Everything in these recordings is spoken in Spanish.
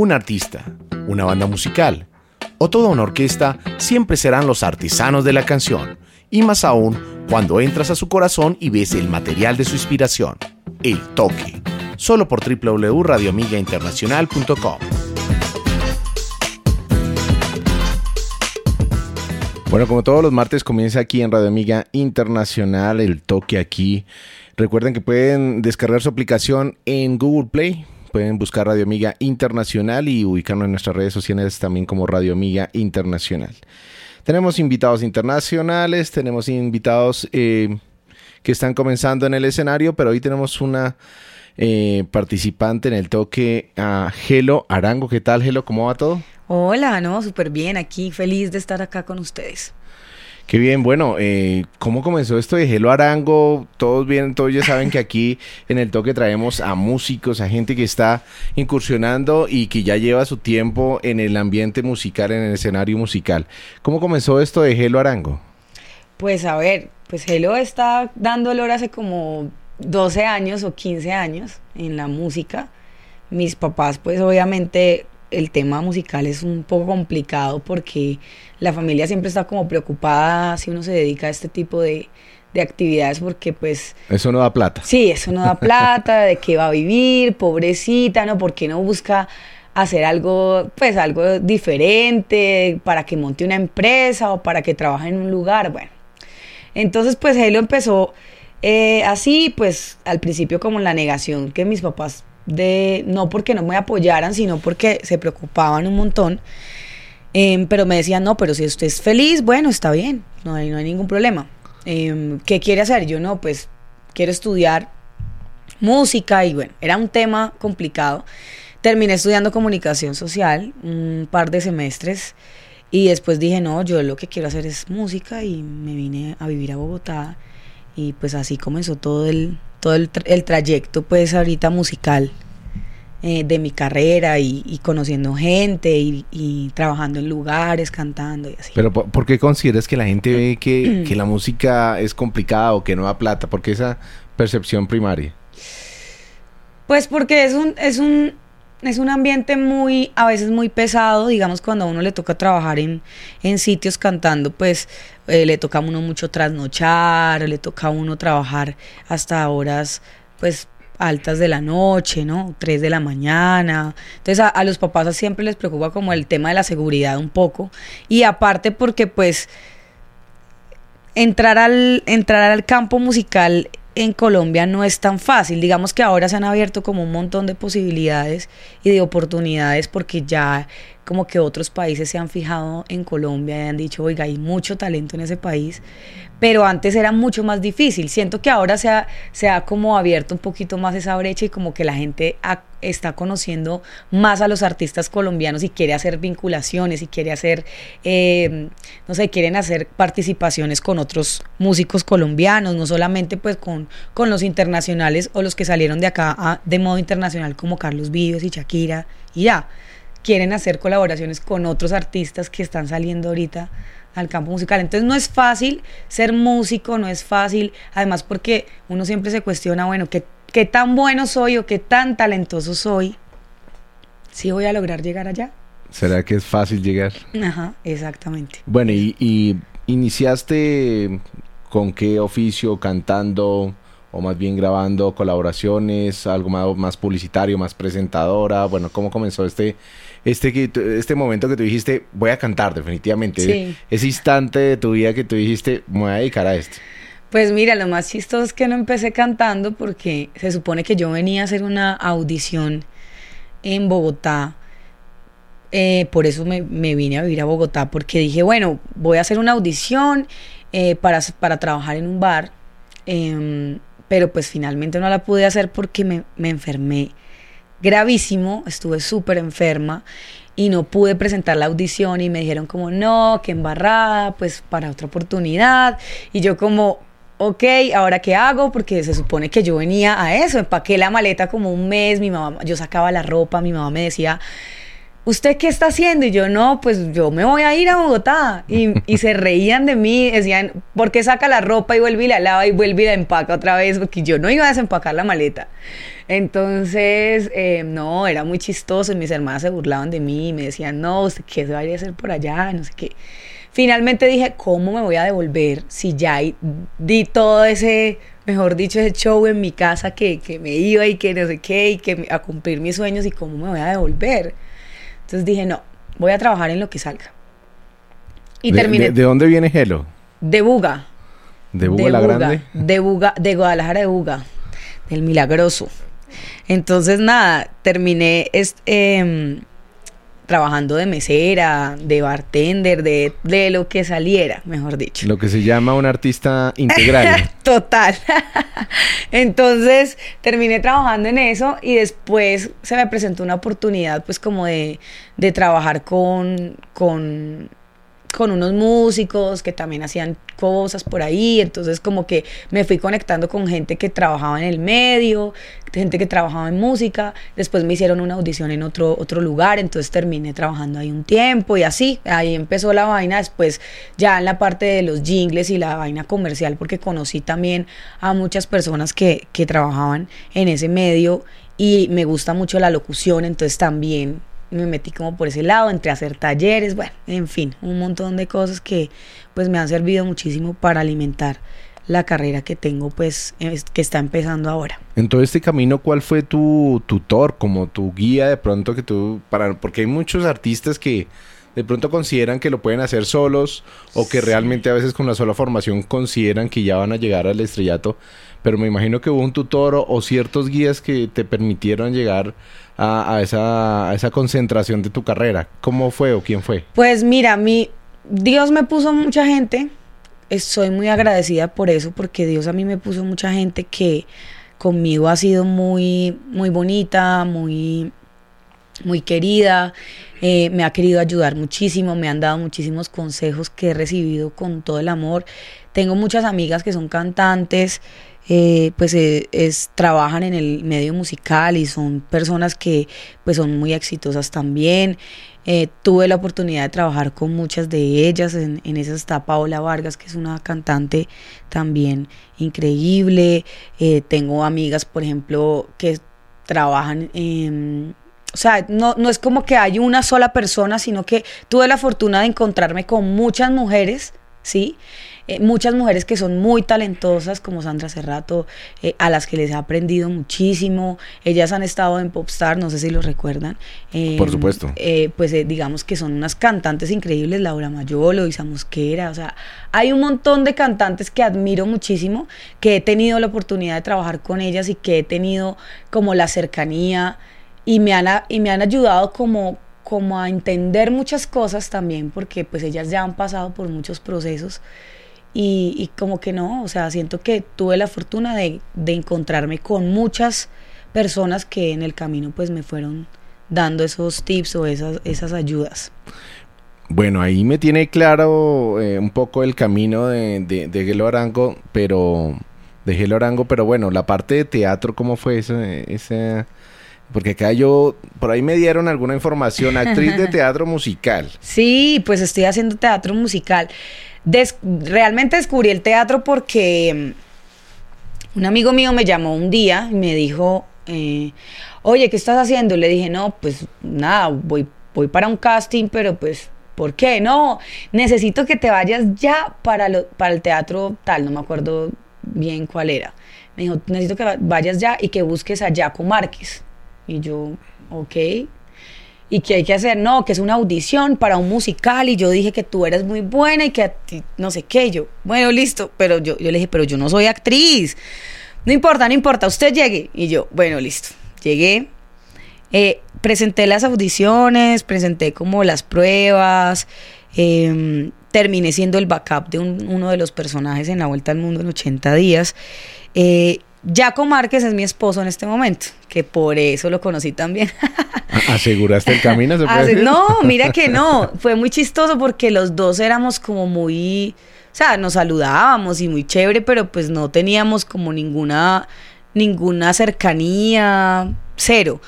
Un artista, una banda musical o toda una orquesta siempre serán los artesanos de la canción. Y más aún cuando entras a su corazón y ves el material de su inspiración. El toque. Solo por www.radioamigainternacional.com. Bueno, como todos los martes comienza aquí en Radio Amiga Internacional el toque aquí. Recuerden que pueden descargar su aplicación en Google Play. Pueden buscar Radio Amiga Internacional y ubicarnos en nuestras redes sociales también como Radio Amiga Internacional. Tenemos invitados internacionales, tenemos invitados eh, que están comenzando en el escenario, pero hoy tenemos una eh, participante en el toque a Gelo Arango. ¿Qué tal, Gelo? ¿Cómo va todo? Hola, no, súper bien, aquí feliz de estar acá con ustedes. Qué bien, bueno, eh, ¿cómo comenzó esto de Gelo Arango? Todos bien, todos ya saben que aquí en el toque traemos a músicos, a gente que está incursionando y que ya lleva su tiempo en el ambiente musical, en el escenario musical. ¿Cómo comenzó esto de Gelo Arango? Pues a ver, pues Gelo está dando olor hace como 12 años o 15 años en la música. Mis papás pues obviamente el tema musical es un poco complicado porque la familia siempre está como preocupada si uno se dedica a este tipo de, actividades porque pues... Eso no da plata. Sí, eso no da plata, de qué va a vivir, pobrecita, ¿no? ¿Por qué no busca hacer algo, pues algo diferente para que monte una empresa o para que trabaje en un lugar? Bueno, entonces pues él lo empezó eh, así, pues al principio como la negación que mis papás de no porque no me apoyaran, sino porque se preocupaban un montón. Em, pero me decían, no, pero si usted es feliz, bueno, está bien, no hay, no hay ningún problema. Em, ¿Qué quiere hacer? Yo no, pues quiero estudiar música y bueno, era un tema complicado. Terminé estudiando comunicación social un par de semestres y después dije, no, yo lo que quiero hacer es música y me vine a vivir a Bogotá y pues así comenzó todo el, todo el, trayecto pues ahorita musical eh, de mi carrera y, conociendo gente y, trabajando en lugares, cantando y así. Pero ¿por, qué consideras que la gente ve que, que, la música es complicada o que no da plata? ¿Por qué esa percepción primaria? Pues porque es un, es un, es un ambiente muy, a veces muy pesado, digamos, cuando a uno le toca trabajar en, en sitios cantando, pues eh, le toca a uno mucho trasnochar, le toca a uno trabajar hasta horas, pues altas de la noche, ¿no? Tres de la mañana. Entonces a, los papás siempre les preocupa como el tema de la seguridad un poco. Y aparte porque pues entrar al, entrar al campo musical en Colombia no es tan fácil. Digamos que ahora se han abierto como un montón de posibilidades y de oportunidades porque ya como que otros países se han fijado en Colombia y han dicho, oiga, hay mucho talento en ese país, pero antes era mucho más difícil. Siento que ahora se ha, se ha como abierto un poquito más esa brecha y como que la gente está conociendo más a los artistas colombianos y quiere hacer vinculaciones y quiere hacer, eh, no sé, quieren hacer participaciones con otros músicos colombianos, no solamente pues con, con los internacionales o los que salieron de acá de modo internacional como Carlos Vives y Shakira y ya quieren hacer colaboraciones con otros artistas que están saliendo ahorita al campo musical. Entonces no es fácil ser músico, no es fácil, además porque uno siempre se cuestiona, bueno, ¿qué, qué tan bueno soy o qué tan talentoso soy? ¿Si voy a lograr llegar allá? ¿Será que es fácil llegar? Ajá, exactamente. Bueno, y, y iniciaste con qué oficio, cantando, o más bien grabando colaboraciones, algo más, más publicitario, más presentadora? Bueno, ¿cómo comenzó este, este, este momento que tú dijiste, voy a cantar definitivamente? Ese instante de tu vida que tú dijiste, me voy a dedicar a esto. Pues mira, lo más chistoso es que no empecé cantando porque se supone que yo venía a hacer una audición en Bogotá. Eh, por eso me, vine a vivir a Bogotá, porque dije, bueno, voy a hacer una audición eh, para, para trabajar en un bar. Em, pero pues finalmente no la pude hacer porque me, enfermé gravísimo, estuve súper enferma y no pude presentar la audición y me dijeron como, no, que embarrada, pues para otra oportunidad. Y yo como, ok, ¿ahora qué hago? Porque se supone que yo venía a eso, empaqué la maleta como un mes, mi mamá, yo sacaba la ropa, mi mamá me decía, ¿usted qué está haciendo? Y yo, no, pues yo me voy a ir a Bogotá. Y, y se reían de mí, decían, ¿por qué saca la ropa y vuelve y la lava y vuelve y la empaca otra vez? Porque yo no iba a desempacar la maleta. Entonces, eh, no, era muy chistoso. Mis hermanas se burlaban de mí y me decían, no, ¿usted qué se va a ir a hacer por allá? No sé qué. Finalmente dije, ¿cómo me voy a devolver si ya di todo ese, mejor dicho, ese show en mi casa que, que me iba y que no sé qué y que a cumplir mis sueños y cómo me voy a devolver? Entonces dije, no, voy a trabajar en lo que salga. Y de, terminé. De, dónde viene Gelo? De Buga. ¿De Buga la Grande? De Buga, de Guadalajara de Buga, del Milagroso. Entonces, nada, terminé eh, trabajando de mesera, de bartender, de, de, lo que saliera, mejor dicho. Lo que se llama un artista integral. Total. Entonces terminé trabajando en eso y después se me presentó una oportunidad pues como de, de trabajar con, con con unos músicos que también hacían cosas por ahí, entonces como que me fui conectando con gente que trabajaba en el medio, gente que trabajaba en música, después me hicieron una audición en otro, otro lugar, entonces terminé trabajando ahí un tiempo y así, ahí empezó la vaina, después ya en la parte de los jingles y la vaina comercial, porque conocí también a muchas personas que, que trabajaban en ese medio y me gusta mucho la locución, entonces también me metí como por ese lado, entre hacer talleres, bueno, en fin, un montón de cosas que pues me han servido muchísimo para alimentar la carrera que tengo pues que está empezando ahora. En todo este camino, ¿cuál fue tu tutor, como tu guía de pronto que tú, para, porque hay muchos artistas que de pronto consideran que lo pueden hacer solos o que realmente a veces con la sola formación consideran que ya van a llegar al estrellato, pero me imagino que hubo un tutor o, ciertos guías que te permitieron llegar a, esa, concentración de tu carrera. ¿Cómo fue o quién fue? Pues mira, mi, Dios me puso mucha gente, soy muy agradecida por eso, porque Dios a mí me puso mucha gente que conmigo ha sido muy, muy bonita, muy muy querida, eh, me ha querido ayudar muchísimo, me han dado muchísimos consejos que he recibido con todo el amor. Tengo muchas amigas que son cantantes, eh, pues eh, es, trabajan en el medio musical y son personas que pues son muy exitosas también. tuve la oportunidad de trabajar con muchas de ellas, en, en esa está Paola Vargas, que es una cantante también increíble. tengo amigas, por ejemplo, que trabajan en o sea, no, no es como que hay una sola persona, sino que tuve la fortuna de encontrarme con muchas mujeres, ¿sí? Eh, muchas mujeres que son muy talentosas, como Sandra Cerrato, eh, a las que les he aprendido muchísimo. Ellas han estado en Popstar, no sé si lo recuerdan. Por em, supuesto. Eh, pues digamos que son unas cantantes increíbles, Laura Mayolo, Isa Mosquera, o sea, hay un montón de cantantes que admiro muchísimo, que he tenido la oportunidad de trabajar con ellas y que he tenido como la cercanía y me han, y me han ayudado como, como a entender muchas cosas también, porque pues ellas ya han pasado por muchos procesos y, y como que no, o sea, siento que tuve la fortuna de, de, encontrarme con muchas personas que en el camino pues me fueron dando esos tips o esas, esas ayudas. Bueno, ahí me tiene claro eh, un poco el camino de, de, de Gelo Arango, pero de Gelo Arango, pero bueno, la parte de teatro, ¿cómo fue ese, ese porque acá yo, por ahí me dieron alguna información, actriz de teatro musical. Sí, pues estoy haciendo teatro musical. realmente descubrí el teatro porque mm, un amigo mío me llamó un día y me dijo, eh, oye, ¿qué estás haciendo? Le dije, no, pues nada, voy, voy para un casting, pero pues, ¿por qué? No, necesito que te vayas ya para, lo, para el teatro tal, no me acuerdo bien cuál era. Me dijo, necesito que vayas ya y que busques a Jaco Márquez. Y yo, ok. ¿Y qué hay que hacer? No, que es una audición para un musical y yo dije que tú eres muy buena y que a ti no sé qué. yo, bueno, listo, pero yo, yo le dije, pero yo no soy actriz. No importa, no importa, usted llegue. Y yo, bueno, listo. Llegué, eh, presenté las audiciones, presenté como las pruebas, em, terminé siendo el backup de uno de los personajes en la Vuelta al Mundo en 80 días. Eh, Jaco Márquez es mi esposo en este momento, que por eso lo conocí también. ¿Aseguraste el camino? no, mira que no. Fue muy chistoso porque los dos éramos como muy, o sea, nos saludábamos y muy chévere, pero pues no teníamos como ninguna, ninguna cercanía, cero.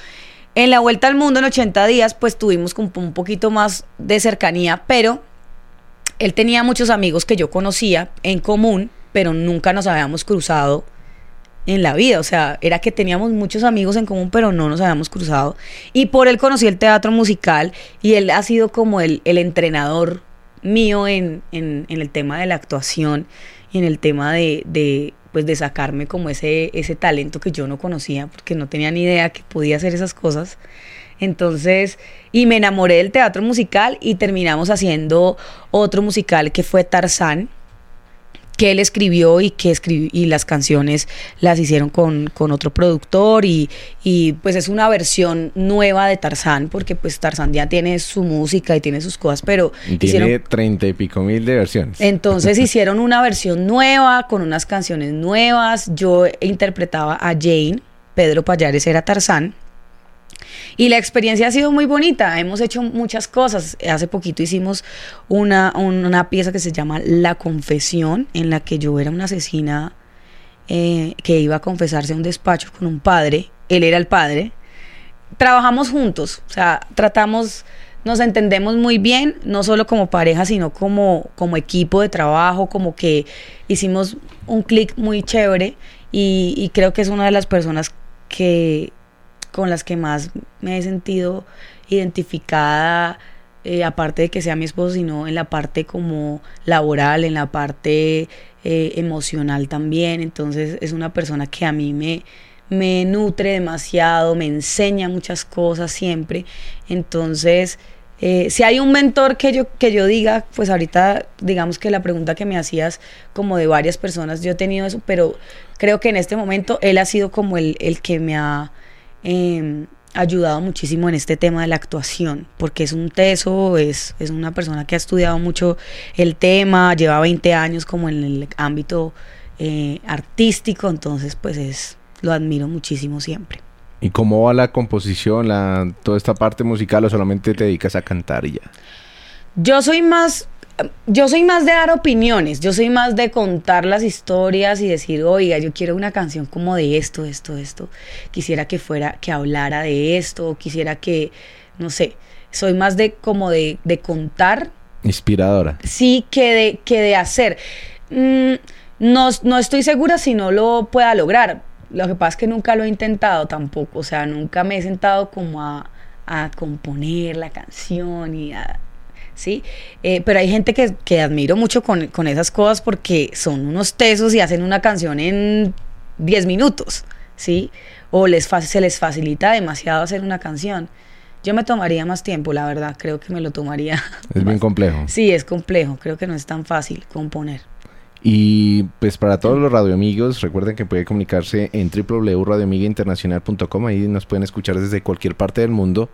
En la vuelta al mundo en 80 días, pues tuvimos como un poquito más de cercanía, pero él tenía muchos amigos que yo conocía en común, pero nunca nos habíamos cruzado en la vida. O sea, era que teníamos muchos amigos en común, pero no nos habíamos cruzado. Y por él conocí el teatro musical y él ha sido como el, el entrenador mío en, en, el tema de la actuación y en el tema de, de, pues de sacarme como ese, ese talento que yo no conocía porque no tenía ni idea que podía hacer esas cosas. Entonces, y me enamoré del teatro musical y terminamos haciendo otro musical que fue Tarzán que él escribió y que escribió, y las canciones las hicieron con, con otro productor y, y, pues es una versión nueva de Tarzán porque pues Tarzán ya tiene su música y tiene sus cosas pero tiene treinta y pico mil de versiones. Entonces hicieron una versión nueva con unas canciones nuevas. Yo interpretaba a Jane Pedro Payares era Tarzán y la experiencia ha sido muy bonita, hemos hecho muchas cosas. Hace poquito hicimos una, una pieza que se llama La Confesión, en la que yo era una asesina eh, que iba a confesarse a un despacho con un padre, él era el padre. Trabajamos juntos, o sea, tratamos, nos entendemos muy bien, no solo como pareja, sino como, como equipo de trabajo, como que hicimos un clic muy chévere y, y creo que es una de las personas que con las que más me he sentido identificada, eh, aparte de que sea mi esposo, sino en la parte como laboral, en la parte eh, emocional también. Entonces es una persona que a mí me, me nutre demasiado, me enseña muchas cosas siempre. Entonces, eh, si hay un mentor que yo, que yo diga, pues ahorita digamos que la pregunta que me hacías como de varias personas, yo he tenido eso, pero creo que en este momento él ha sido como el, el que me ha eh, ayudado muchísimo en este tema de la actuación, porque es un teso, es, es una persona que ha estudiado mucho el tema, lleva 20 años como en el ámbito eh, artístico, entonces pues es, lo admiro muchísimo siempre. ¿Y cómo va la composición, la, toda esta parte musical o solamente te dedicas a cantar y ya? Yo soy más, yo soy más de dar opiniones, yo soy más de contar las historias y decir, oiga, yo quiero una canción como de esto, esto, esto. Quisiera que fuera, que hablara de esto, quisiera que, no sé, soy más de como de, de contar. Inspiradora. Sí, que de, que de hacer. Mm, no, no estoy segura si no lo pueda lograr. Lo que pasa es que nunca lo he intentado tampoco. O sea, nunca me he sentado como a, a componer la canción y a ¿sí? Eh, pero hay gente que, que admiro mucho con, con, esas cosas porque son unos tesos y hacen una canción en 10 minutos, ¿sí? O les se les facilita demasiado hacer una canción. Yo me tomaría más tiempo, la verdad, creo que me lo tomaría. Es bien complejo. Sí, es complejo, creo que no es tan fácil componer. Y pues para todos los radioamigos, recuerden que pueden comunicarse en www.radioamigainternacional.com, ahí nos pueden escuchar desde cualquier parte del mundo.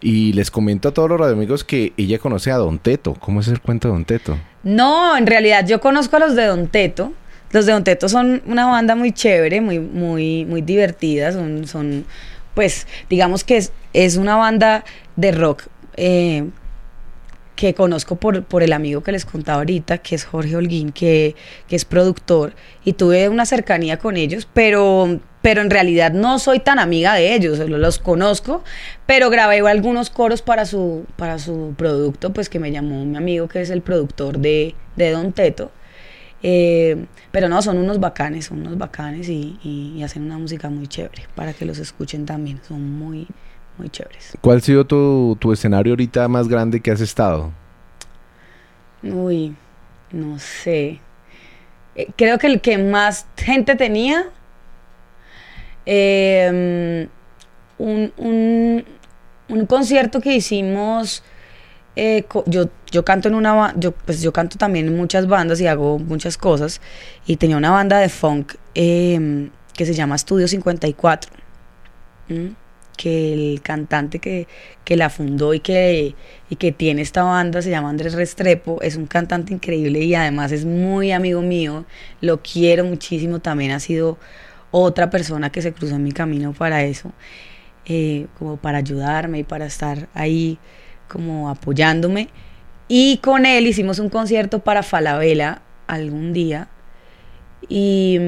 Y les comento a todos los radioamigos que ella conoce a Don Teto. ¿Cómo es el cuento de Don Teto? No, en realidad yo conozco a los de Don Teto. Los de Don Teto son una banda muy chévere, muy, muy, muy divertida. Son, son pues, digamos que es, es una banda de rock eh, que conozco por, por el amigo que les contaba ahorita, que es Jorge Holguín, que, que es productor, y tuve una cercanía con ellos, pero, pero en realidad no soy tan amiga de ellos, los conozco, pero grabé algunos coros para su, para su producto, pues que me llamó mi amigo que es el productor de, de Don Teto. Eh, pero no, son unos bacanes, son unos bacanes y, y, y hacen una música muy chévere para que los escuchen también, son muy, muy chéveres. ¿Cuál ha sido tu, tu escenario ahorita más grande que has estado? Uy, no sé. Eh, creo que el que más gente tenía, eh, un, un, un, concierto que hicimos, eh, yo, yo canto en una yo pues yo canto también en muchas bandas y hago muchas cosas, y tenía una banda de funk que se llama Estudio 54. ¿Mm? que el cantante que, que la fundó y que, y que tiene esta banda se llama Andrés Restrepo, es un cantante increíble y además es muy amigo mío, lo quiero muchísimo, también ha sido otra persona que se cruzó en mi camino para eso, eh, como para ayudarme y para estar ahí como apoyándome. Y con él hicimos un concierto para Falabella algún día. Y,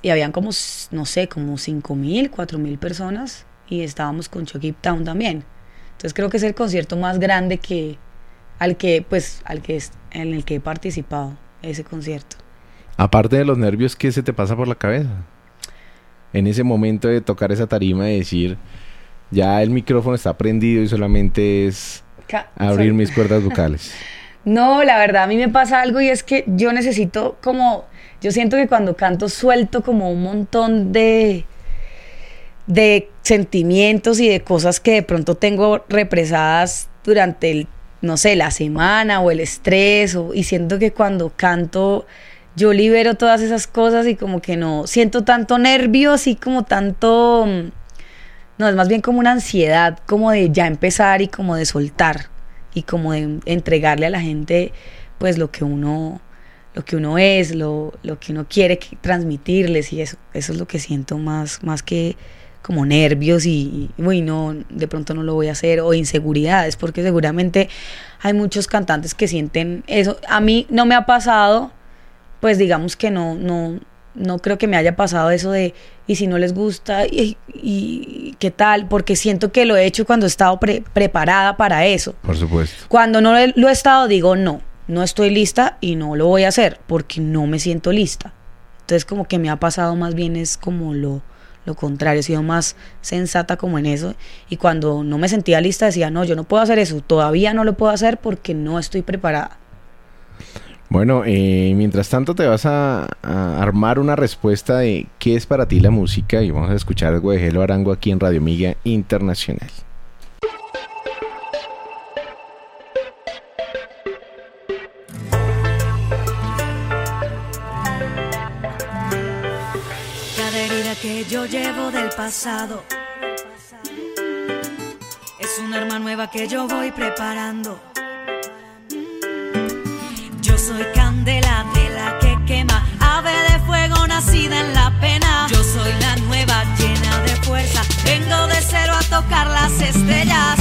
y habían como, no sé, como 5 mil, 4 mil personas. Y estábamos con Chucky Town también. Entonces creo que es el concierto más grande que, al que, pues, al que es, en el que he participado, ese concierto. Aparte de los nervios, ¿qué se te pasa por la cabeza? En ese momento de tocar esa tarima y decir, ya el micrófono está prendido y solamente es abrir mis cuerdas vocales. No, la verdad, a mí me pasa algo y es que yo necesito como, yo siento que cuando canto suelto como un montón de, de sentimientos y de cosas que de pronto tengo represadas durante el, no sé, la semana o el estrés, o, y siento que cuando canto yo libero todas esas cosas y como que no siento tanto nervio, así como tanto no, es más bien como una ansiedad, como de ya empezar y como de soltar y como de entregarle a la gente pues lo que uno lo que uno es, lo, lo que uno quiere transmitirles y eso, eso es lo que siento más, más que como nervios y, uy, no, de pronto no lo voy a hacer, o inseguridades, porque seguramente hay muchos cantantes que sienten eso. A mí no me ha pasado, pues digamos que no, no, no creo que me haya pasado eso de, y si no les gusta, y, qué tal, porque siento que lo he hecho cuando he estado preparada para eso. Por supuesto. Cuando no lo he estado, digo, no, no estoy lista y no lo voy a hacer, porque no me siento lista. Entonces como que me ha pasado más bien es como lo, lo contrario, he sido más sensata como en eso. Y cuando no me sentía lista decía, no, yo no puedo hacer eso, todavía no lo puedo hacer porque no estoy preparada. Bueno, eh, mientras tanto te vas a, armar una respuesta de qué es para ti la música y vamos a escuchar algo de Gelo Arango aquí en Radio Miga Internacional. Cada herida que yo llevo del pasado es una arma nueva que yo voy preparando soy candela de la que quema, ave de fuego nacida en la pena. Yo soy la nueva llena de fuerza, vengo de cero a tocar las estrellas.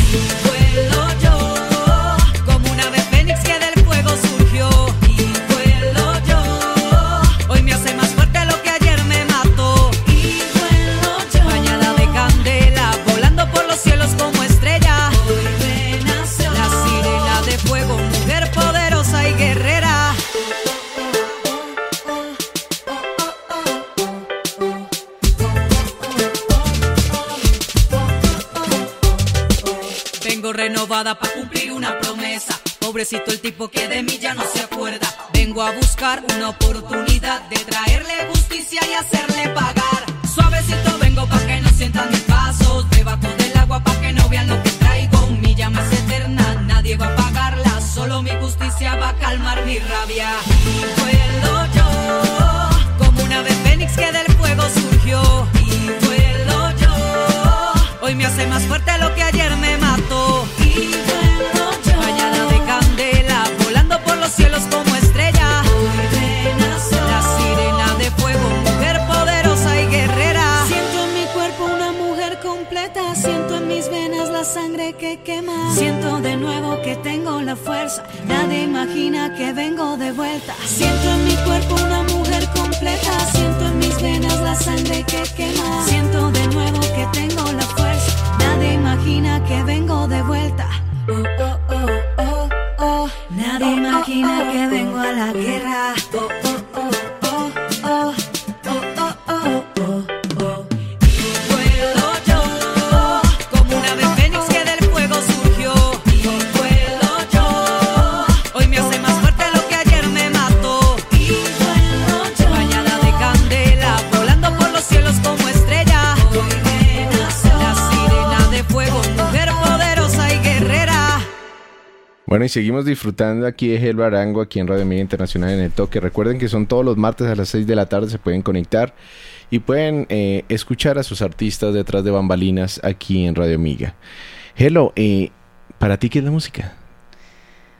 Pobrecito el tipo que de mí ya no se acuerda. Vengo a buscar una oportunidad de traerle justicia y hacerle pagar. Suavecito vengo pa' que no sientan mis pasos. Debajo del agua pa' que no vean lo que traigo. Mi llama es eterna, nadie va a pagarla. Solo mi justicia va a calmar mi rabia. Y vuelo yo, como una vez fénix que del fuego surgió. Y vuelo yo, hoy me hace más fuerte Siento de nuevo que tengo la fuerza. Nadie imagina que vengo de vuelta. Siento en mi cuerpo una mujer completa. Siento en mis venas la sangre que quema. Siento de nuevo que tengo la fuerza. Nadie imagina que vengo de vuelta. Oh, oh, oh, oh. Nadie imagina que vengo a la guerra. Bueno, y seguimos disfrutando aquí de Helva Arango, aquí en Radio Media Internacional en el Toque. Recuerden que son todos los martes a las 6 de la tarde, se pueden conectar y pueden eh, escuchar a sus artistas detrás de bambalinas aquí en Radio Amiga. Hello, eh, ¿para ti qué es la música?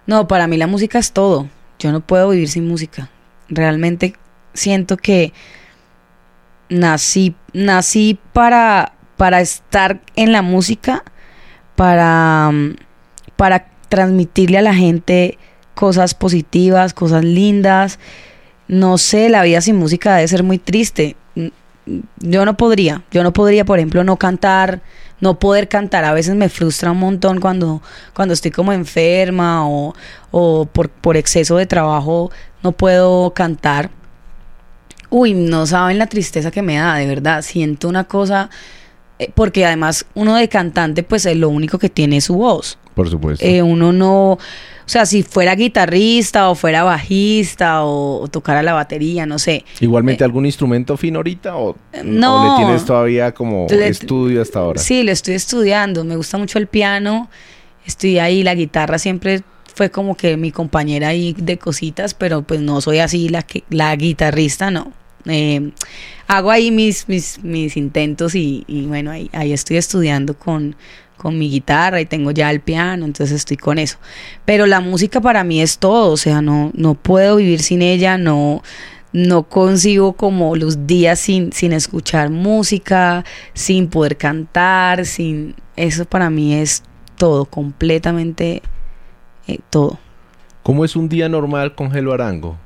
No, para mí la música es todo. Yo no puedo vivir sin música. Realmente siento que nací, nací para, para estar en la música, para, mm, para transmitirle a la gente cosas positivas, cosas lindas. No sé, la vida sin música debe ser muy triste. Mm, Yo no podría, yo no podría, por ejemplo, no cantar, no poder cantar. A veces me frustra un montón cuando, cuando estoy como enferma o, o por, por exceso de trabajo no puedo cantar. Uy, no saben la tristeza que me da, de verdad. Siento una cosa, eh, porque además uno de cantante, pues eh, lo único que tiene es su voz. Por supuesto. Eh, uno no, o sea, si fuera guitarrista o fuera bajista o, o tocara la batería, no sé. Igualmente, ¿algún instrumento fino ahorita o, no. o le tienes todavía como Le- estudio hasta ahora? Sí, lo estoy estudiando. Me gusta mucho el piano. Estoy ahí, la guitarra siempre fue como que mi compañera ahí de cositas, pero pues no soy así la que la guitarrista, no. Eh, hago ahí mis, mis, mis intentos y, y bueno, ahí, ahí estoy estudiando con, con mi guitarra y tengo ya el piano, entonces estoy con eso. Pero la música para mí es todo, o sea, no, no puedo vivir sin ella, no, no consigo como los días sin, sin escuchar música, sin poder cantar, sin eso para mí es todo, completamente eh, todo. ¿Cómo es un día normal con Gelo Arango?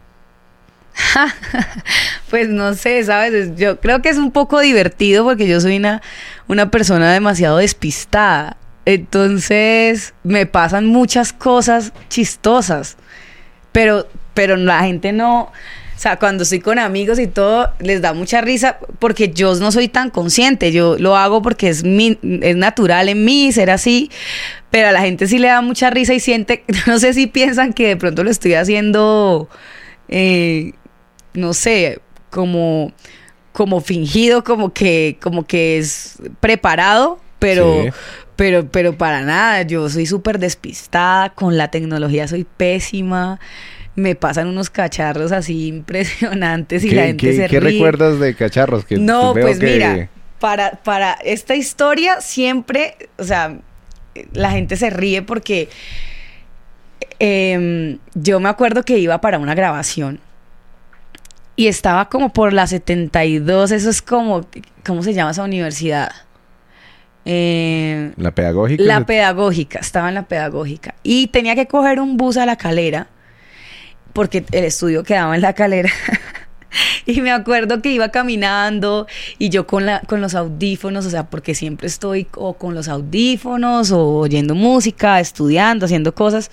Pues no sé, ¿sabes? Es- Yo creo que es un poco divertido porque yo soy una, una persona demasiado despistada. Entonces me pasan muchas cosas chistosas. Pero, pero la gente no. O sea, cuando estoy con amigos y todo, les da mucha risa porque yo no soy tan consciente. Yo lo hago porque es, mi, es natural en mí ser así. Pero a la gente sí le da mucha risa y siente. No sé si piensan que de pronto lo estoy haciendo. eh, no sé, como, como fingido, como que, como que es preparado, pero, Sí. pero, pero para nada. Yo soy súper despistada, con la tecnología soy pésima. Me pasan unos cacharros así impresionantes y ¿Qué, la gente qué- se qué ríe. recuerdas de cacharros? Que No, pues que- mira, para, para esta historia siempre, o sea, la gente se ríe porque em, yo me acuerdo que iba para una grabación y estaba como por la 72, eso es como, ¿cómo se llama esa universidad? Eh, La pedagógica. la pedagógica, estaba en la pedagógica. Y tenía que coger un bus a la calera, porque el estudio quedaba en la calera. y me acuerdo que iba caminando y yo con, la, con los audífonos, o sea, porque siempre estoy o con los audífonos o oyendo música, estudiando, haciendo cosas.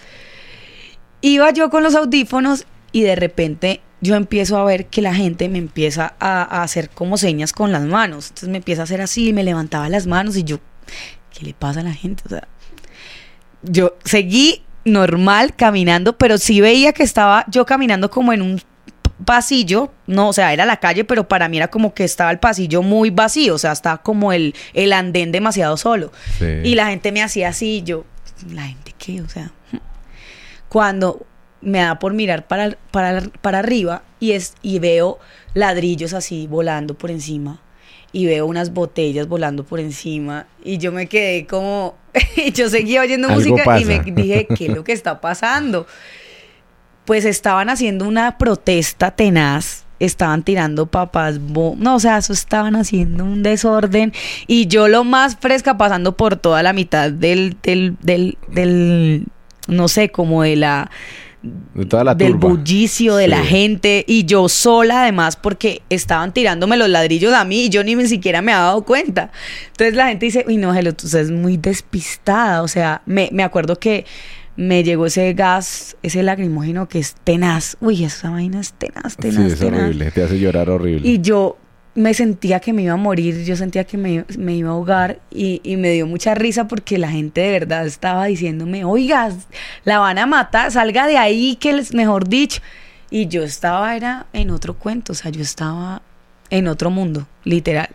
Iba yo con los audífonos y de repente yo empiezo a ver que la gente me empieza a, a hacer como señas con las manos. Entonces me empieza a hacer así, me levantaba las manos y yo, ¿qué le pasa a la gente? O sea, yo seguí normal caminando, pero sí veía que estaba yo caminando como en un pasillo, no, o sea, era la calle, pero para mí era como que estaba el pasillo muy vacío, o sea, estaba como el, el andén demasiado solo. Sí. Y la gente me hacía así, y yo, ¿la gente qué? O sea, cuando me da por mirar para, para, para arriba y, es, y veo ladrillos así volando por encima y veo unas botellas volando por encima y yo me quedé como, y yo seguía oyendo Algo música y me dije, ¿qué es lo que está pasando? Pues estaban haciendo una protesta tenaz, estaban tirando papas, no, o sea, eso estaban haciendo un desorden y yo lo más fresca pasando por toda la mitad del, del, del, del no sé, como de la de toda la del turba. bullicio de la Sí. gente y yo sola además porque estaban tirándome los ladrillos a mí y yo ni ni siquiera me había dado cuenta. Entonces la gente dice, uy no, Gelo, tú estás muy despistada. O sea, me, me acuerdo que me llegó ese gas, ese lacrimógeno que es tenaz. Uy, esa vaina es tenaz, Sí, tenaz, es tenaz. horrible. Te hace llorar horrible. Y yo me sentía que me iba a morir, yo sentía que me, me iba a ahogar y, y me dio mucha risa porque la gente de verdad estaba diciéndome, oiga, la van a matar, salga de ahí, que es mejor dicho. Y yo estaba, era en otro cuento, o sea, yo estaba en otro mundo, literal.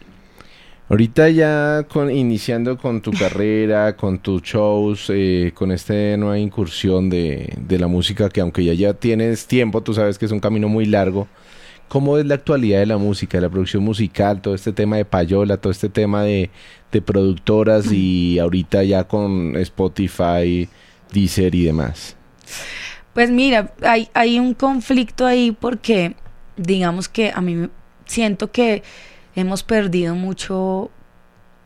Ahorita ya con, iniciando con tu carrera, con tus shows, eh, con esta nueva incursión de, de la música que aunque ya, ya tienes tiempo, tú sabes que es un camino muy largo. ¿Cómo es la actualidad de la música, de la producción musical, todo este tema de payola, todo este tema de, de productoras y ahorita ya con Spotify, Deezer y demás? Pues mira, hay, hay un conflicto ahí porque digamos que a mí siento que hemos perdido mucho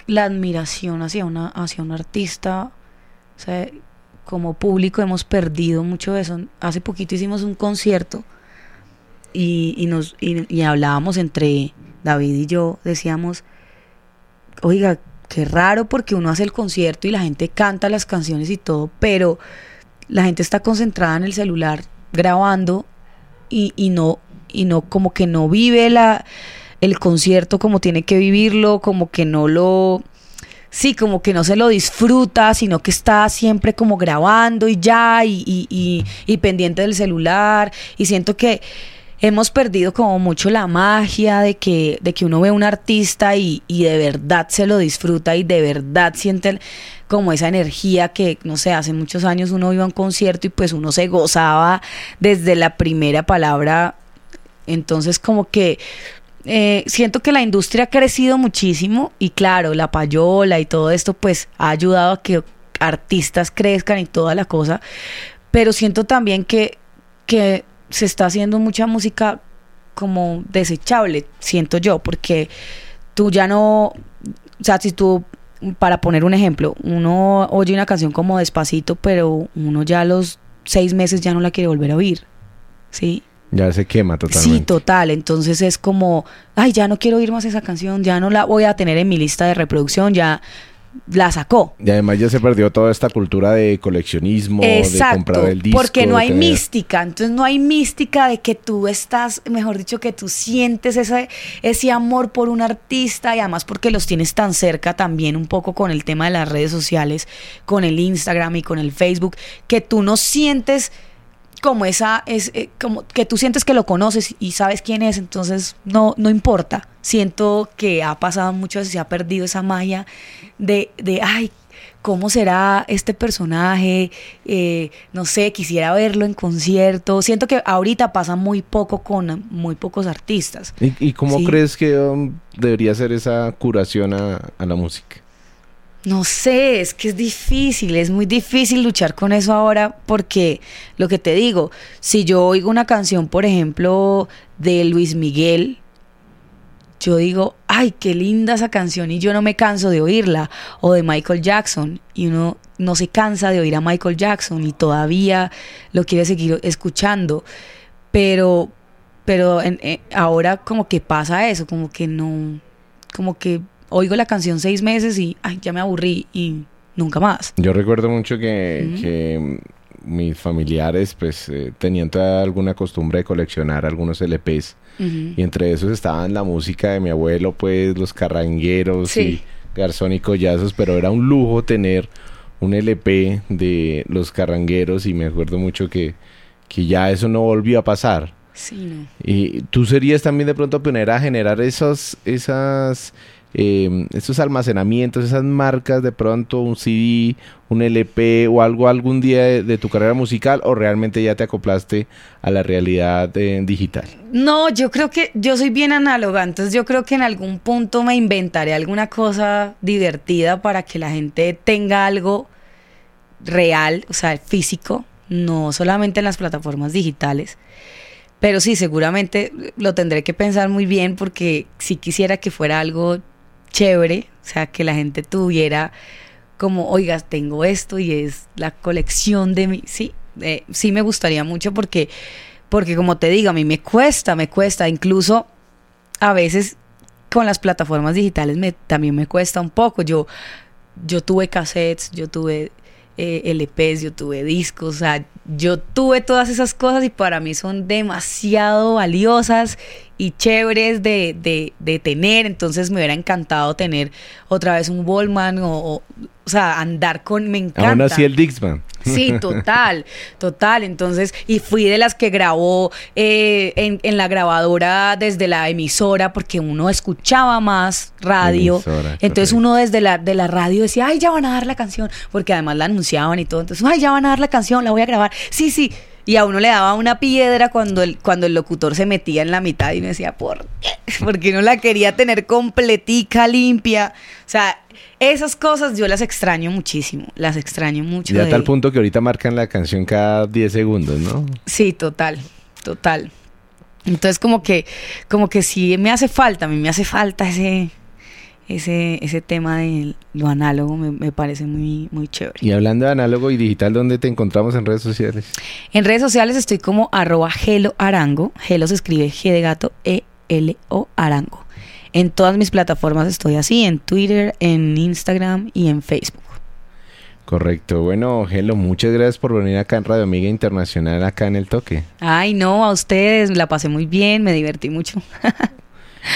la admiración hacia una hacia un artista o sea como público hemos perdido mucho eso hace poquito hicimos un concierto y, y nos y, y hablábamos entre David y yo decíamos oiga qué raro porque uno hace el concierto y la gente canta las canciones y todo pero la gente está concentrada en el celular grabando y, y no y no como que no vive la el concierto como tiene que vivirlo, como que no lo sí, como que no se lo disfruta, sino que está siempre como grabando y ya, y, y, y, y pendiente del celular. Y siento que hemos perdido como mucho la magia de que, de que uno ve a un artista y, y de verdad se lo disfruta y de verdad siente como esa energía que, no sé, hace muchos años uno iba a un concierto y pues uno se gozaba desde la primera palabra. Entonces como que eh, siento que la industria ha crecido muchísimo y claro, la payola y todo esto pues ha ayudado a que artistas crezcan y toda la cosa, pero siento también que, que se está haciendo mucha música como desechable, siento yo, porque tú ya no, o sea, si tú, para poner un ejemplo, uno oye una canción como despacito, pero uno ya a los seis meses ya no la quiere volver a oír, ¿sí? Ya se quema totalmente. Sí, total. Entonces es como, ay, ya no quiero oír más esa canción, ya no la voy a tener en mi lista de reproducción, ya la sacó. Y además ya se perdió toda esta cultura de coleccionismo, de comprar el disco. porque no hay tener- mística, entonces no hay mística de que tú estás, mejor dicho, que tú sientes ese, ese amor por un artista y además porque los tienes tan cerca también un poco con el tema de las redes sociales, con el Instagram y con el Facebook, que tú no sientes como esa es eh, como que tú sientes que lo conoces y sabes quién es, entonces no no importa. Siento que ha pasado mucho, se ha perdido esa magia de de ay, ¿cómo será este personaje? Eh, no sé, quisiera verlo en concierto. Siento que ahorita pasa muy poco con muy pocos artistas. ¿Y, y cómo Sí. crees que um, debería ser esa curación a, a la música? No sé, es que es difícil, es muy difícil luchar con eso ahora porque lo que te digo, si yo oigo una canción, por ejemplo, de Luis Miguel, yo digo, ay, qué linda esa canción y yo no me canso de oírla, o de Michael Jackson, y uno no se cansa de oír a Michael Jackson y todavía lo quiere seguir escuchando, pero, pero en- eh, ahora como que pasa eso, como que no, como que oigo la canción seis meses y ay, ya me aburrí y nunca más. Yo recuerdo mucho que, mis familiares pues eh, tenían toda alguna costumbre de coleccionar algunos LPs y entre esos estaban la música de mi abuelo pues los carrangueros Sí. y Garzón y Collazos pero era un lujo tener un LP de los carrangueros y me acuerdo mucho que, que ya eso no volvió a pasar Sí, no. y tú serías también de pronto pionera a generar esos, esas, eh, esos almacenamientos, esas marcas, de pronto un CD, un LP o algo algún día de, tu carrera musical o realmente ya te acoplaste a la realidad digital. No, yo creo que yo soy bien análoga, entonces yo creo que en algún punto me inventaré alguna cosa divertida para que la gente tenga algo real, o sea, físico, no solamente en las plataformas digitales. Pero sí, seguramente lo tendré que pensar muy bien porque sí quisiera que fuera algo chévere, o sea, que la gente tuviera como, oiga, tengo esto y es la colección de mi, sí, eh, sí me gustaría mucho porque, porque como te digo, a mí me cuesta, me cuesta, incluso a veces con las plataformas digitales me, también me cuesta un poco. Yo, yo tuve cassettes, yo tuve eh, LPs, yo tuve discos, o sea, yo tuve todas esas cosas y para mí son demasiado valiosas y chéveres de, de, tener, entonces me hubiera encantado tener otra vez un Wallman o, o sea, andar con, me encanta. Aún así el Dixman. Sí, total, total. Entonces, y fui de las que grabó eh, en, en la grabadora desde la emisora, porque uno escuchaba más radio. Emisora, entonces correcto. uno desde la, de la radio decía, ay, ya van a dar la canción, porque además la anunciaban y todo. Entonces, ay, ya van a dar la canción, la voy a grabar. Sí, sí. Y a uno le daba una piedra cuando el, cuando el locutor se metía en la mitad y uno decía, ¿por qué? Porque uno la quería tener completica, limpia. O sea, esas cosas yo las extraño muchísimo, las extraño mucho. Ya a tal punto que ahorita marcan la canción cada 10 segundos, ¿no? Sí, total, total. Entonces como que, como que sí me hace falta, a mí me hace falta ese, ese, ese tema de lo análogo, me, me parece muy, muy chévere. Y hablando de análogo y digital, ¿dónde te encontramos en redes sociales? En redes sociales estoy como arroba Gelo Arango. Gelo se escribe G de gato E L O Arango. En todas mis plataformas estoy así, en Twitter, en Instagram y en Facebook. Correcto. Bueno, Gelo, muchas gracias por venir acá en Radio Amiga Internacional, acá en El Toque. Ay, no, a ustedes, la pasé muy bien, me divertí mucho.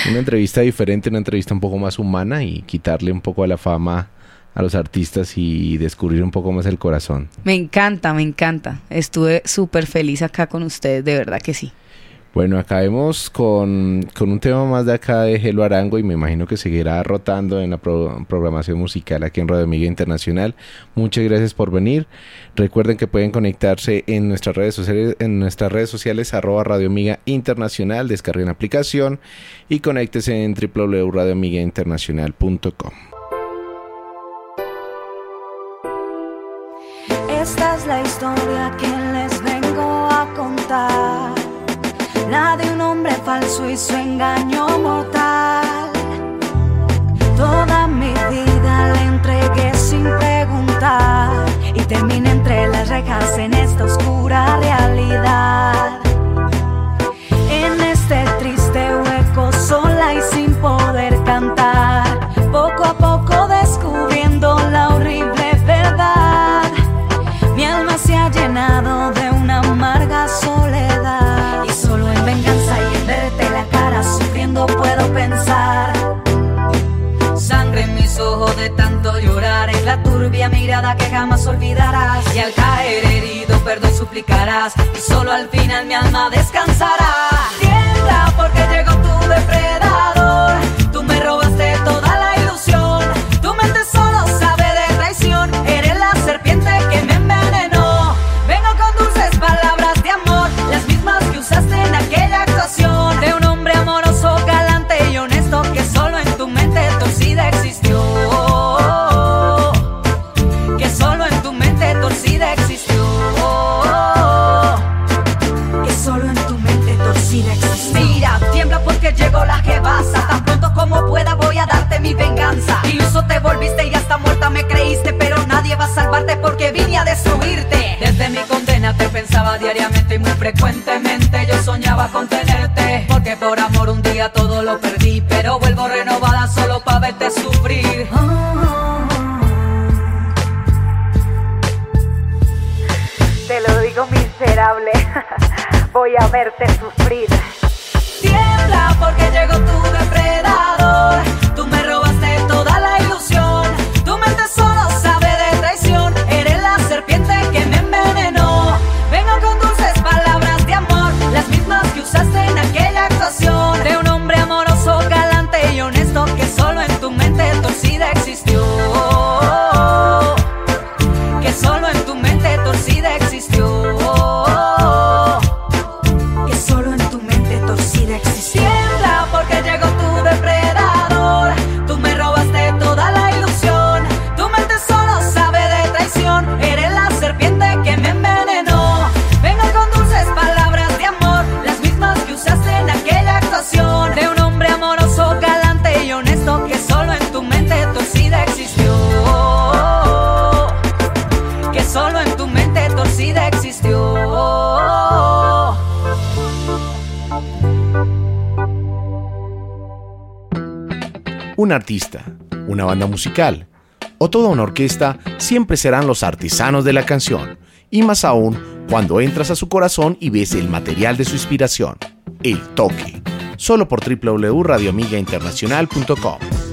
Una entrevista diferente, una entrevista un poco más humana y quitarle un poco a la fama a los artistas y descubrir un poco más el corazón. Me encanta, me encanta. Estuve súper feliz acá con ustedes, de verdad que sí. Bueno, acabemos con, con un tema más de acá de Gelo Arango y me imagino que seguirá rotando en la pro- programación musical aquí en Radio Amiga Internacional. Muchas gracias por venir. Recuerden que pueden conectarse en nuestras redes sociales, en nuestras redes sociales arroba Radio Amiga Internacional, descarguen la aplicación y conéctese en www.radioamigainternacional.com. Esta es la historia que les vengo a contar. La de un hombre falso y su engaño mortal. Toda mi vida le entregué sin preguntar. Y terminé entre las rejas en esta oscura realidad. Jamás olvidarás. Y al caer herido, perdón suplicarás. Y solo al final mi alma descansará. Tiembla porque llegó tu depredador. Porque llegó la jebasa. Tan pronto como pueda voy a darte mi venganza. Iluso te volviste y hasta muerta me creíste. Pero nadie va a salvarte porque vine a destruirte. Desde mi condena te pensaba diariamente y muy frecuentemente. Yo soñaba con tenerte. Porque por amor un día todo lo perdí. Pero vuelvo renovada solo para verte sufrir. Te lo digo miserable, voy a verte sufrir. Tiembla porque llegó tu depredador. Artista, una banda musical o toda una orquesta siempre serán los artesanos de la canción, y más aún cuando entras a su corazón y ves el material de su inspiración, el toque, solo por www.radioamigainternacional.com.